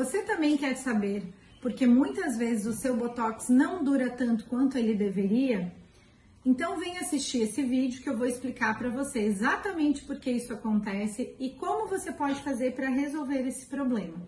Você também quer saber porque muitas vezes o seu botox não dura tanto quanto ele deveria? Então vem assistir esse vídeo que eu vou explicar para você exatamente por que isso acontece e como você pode fazer para resolver esse problema.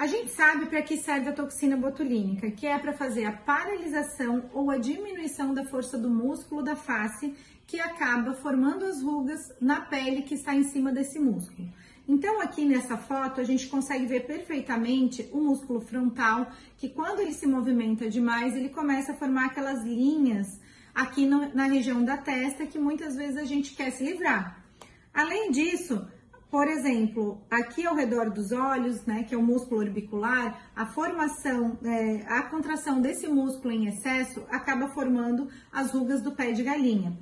A gente sabe para que serve a toxina botulínica, que é para fazer a paralisação ou a diminuição da força do músculo da face, que acaba formando as rugas na pele que está em cima desse músculo. Então, aqui nessa foto, a gente consegue ver perfeitamente o músculo frontal, que quando ele se movimenta demais, ele começa a formar aquelas linhas aqui no, na região da testa que muitas vezes a gente quer se livrar. Além disso, por exemplo, aqui ao redor dos olhos, né, que é o músculo orbicular, a formação, é, a contração desse músculo em excesso acaba formando as rugas do pé de galinha.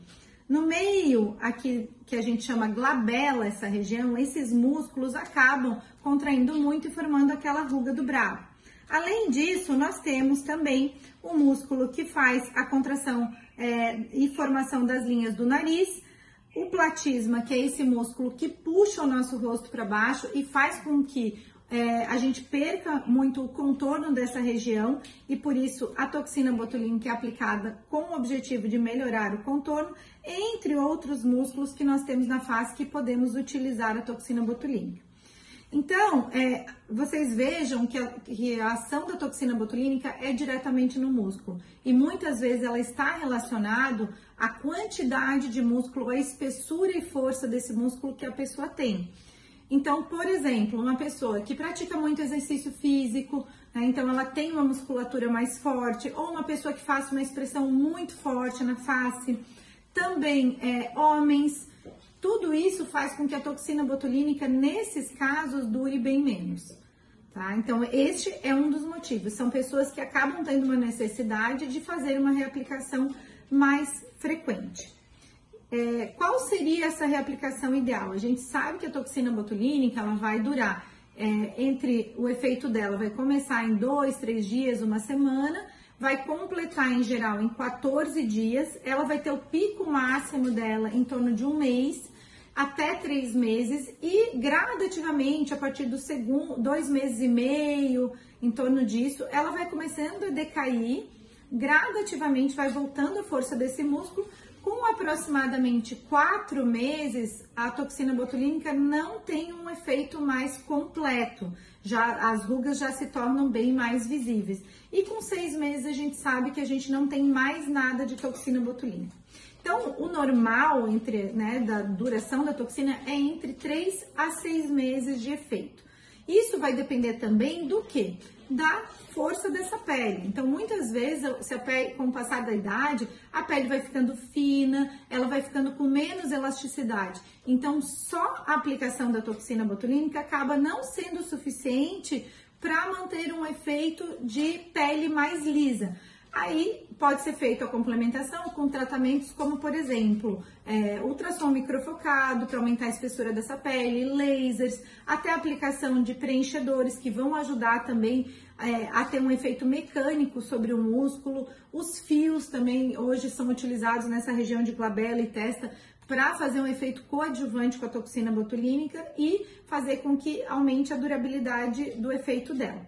No meio aqui que a gente chama glabela, essa região, esses músculos acabam contraindo muito e formando aquela ruga do bravo. Além disso, nós temos também o músculo que faz a contração é, e formação das linhas do nariz, o platisma, que é esse músculo que puxa o nosso rosto para baixo e faz com que é, a gente perca muito o contorno dessa região e por isso a toxina botulínica é aplicada com o objetivo de melhorar o contorno, entre outros músculos que nós temos na face que podemos utilizar a toxina botulínica. Então, é, vocês vejam que a, que a, ação da toxina botulínica é diretamente no músculo e muitas vezes ela está relacionado à quantidade de músculo, à espessura e força desse músculo que a pessoa tem. Então, por exemplo, uma pessoa que pratica muito exercício físico, né, então ela tem uma musculatura mais forte, ou uma pessoa que faz uma expressão muito forte na face, também é, homens tudo isso faz com que a toxina botulínica, nesses casos, dure bem menos. Tá? Então, este é um dos motivos. São pessoas que acabam tendo uma necessidade de fazer uma reaplicação mais frequente. É, qual seria essa reaplicação ideal? A gente sabe que a toxina botulínica ela vai durar é, entre o efeito dela, vai começar em dois, três dias, uma semana, vai completar em geral em 14 dias, ela vai ter o pico máximo dela em torno de um mês até três meses. E gradativamente a partir do segundo dois meses e meio em torno disso ela vai começando a decair. Gradativamente vai voltando a força desse músculo com aproximadamente quatro meses, a toxina botulínica não tem um efeito mais completo. Já as rugas já se tornam bem mais visíveis. E com seis meses a gente sabe que a gente não tem mais nada de toxina botulínica. Então, o normal entre, né, da duração da toxina é entre 3 a 6 meses de efeito. Isso vai depender também do que? Da força dessa pele. Então, muitas vezes, se a pele, com o passar da idade, a pele vai ficando fina, ela vai ficando com menos elasticidade. Então, só a aplicação da toxina botulínica acaba não sendo suficiente para manter um efeito de pele mais lisa. Aí pode ser feita a complementação com tratamentos como, por exemplo, é, ultrassom microfocado para aumentar a espessura dessa pele, lasers, até aplicação de preenchedores que vão ajudar também é, a ter um efeito mecânico sobre o músculo. Os fios também hoje são utilizados nessa região de glabela e testa para fazer um efeito coadjuvante com a toxina botulínica e fazer com que aumente a durabilidade do efeito dela.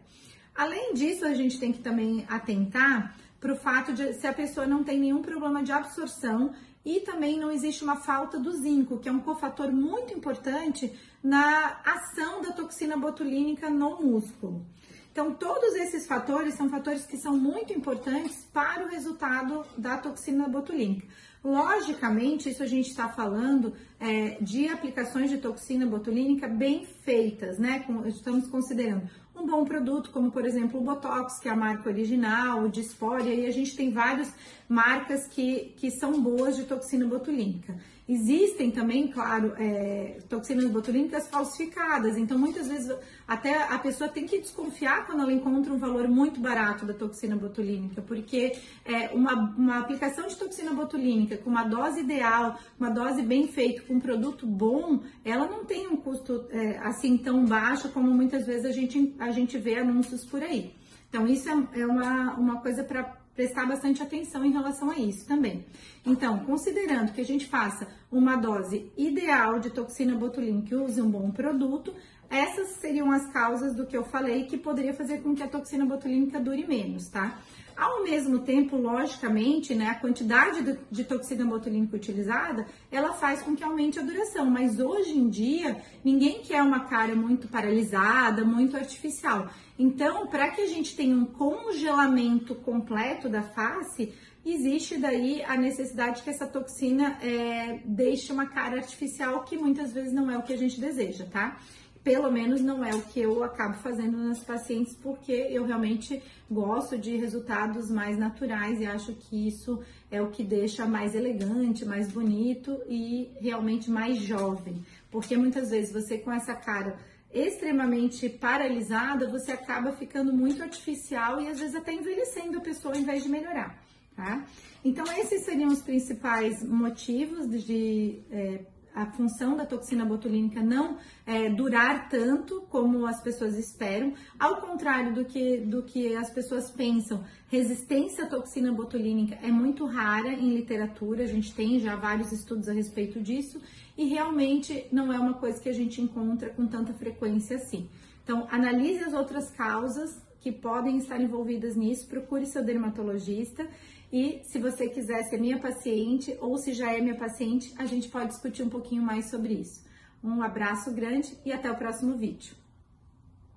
Além disso, a gente tem que também atentar para o fato de se a pessoa não tem nenhum problema de absorção e também não existe uma falta do zinco, que é um cofator muito importante na ação da toxina botulínica no músculo. Então, todos esses fatores são fatores que são muito importantes para o resultado da toxina botulínica. Logicamente, isso a gente está falando é, de aplicações de toxina botulínica bem feitas, né? estamos considerando um bom produto, como por exemplo o Botox, que é a marca original, o Disphoria, e a gente tem várias marcas que, que são boas de toxina botulínica. Existem também, claro, é, toxinas botulínicas falsificadas, então muitas vezes até a pessoa tem que desconfiar quando ela encontra um valor muito barato da toxina botulínica, porque é, uma, uma aplicação de toxina botulínica com uma dose ideal, uma dose bem feita, com um produto bom, ela não tem um custo é, assim tão baixo como muitas vezes a gente, a gente vê anúncios por aí. Então, isso é, é uma, uma coisa para prestar bastante atenção em relação a isso também. Então, considerando que a gente faça uma dose ideal de toxina botulínica e use um bom produto, essas seriam as causas do que eu falei que poderia fazer com que a toxina botulínica dure menos, tá? Ao mesmo tempo, logicamente, né, a quantidade de toxina botulínica utilizada, ela faz com que aumente a duração, mas hoje em dia, ninguém quer uma cara muito paralisada, muito artificial. Então, para que a gente tenha um congelamento completo da face, existe daí a necessidade que essa toxina é, deixe uma cara artificial, que muitas vezes não é o que a gente deseja, tá? Pelo menos não é o que eu acabo fazendo nas pacientes, porque eu realmente gosto de resultados mais naturais e acho que isso é o que deixa mais elegante, mais bonito e realmente mais jovem. Porque muitas vezes você com essa cara extremamente paralisada, você acaba ficando muito artificial e às vezes até envelhecendo a pessoa em vez de melhorar, tá? Então, esses seriam os principais motivos de. É, a função da toxina botulínica não é, durar tanto como as pessoas esperam, ao contrário do que, do que as pessoas pensam. Resistência à toxina botulínica é muito rara em literatura, a gente tem já vários estudos a respeito disso, e realmente não é uma coisa que a gente encontra com tanta frequência assim. Então, analise as outras causas que podem estar envolvidas nisso, procure seu dermatologista e se você quiser ser minha paciente ou se já é minha paciente, a gente pode discutir um pouquinho mais sobre isso. Um abraço grande e até o próximo vídeo.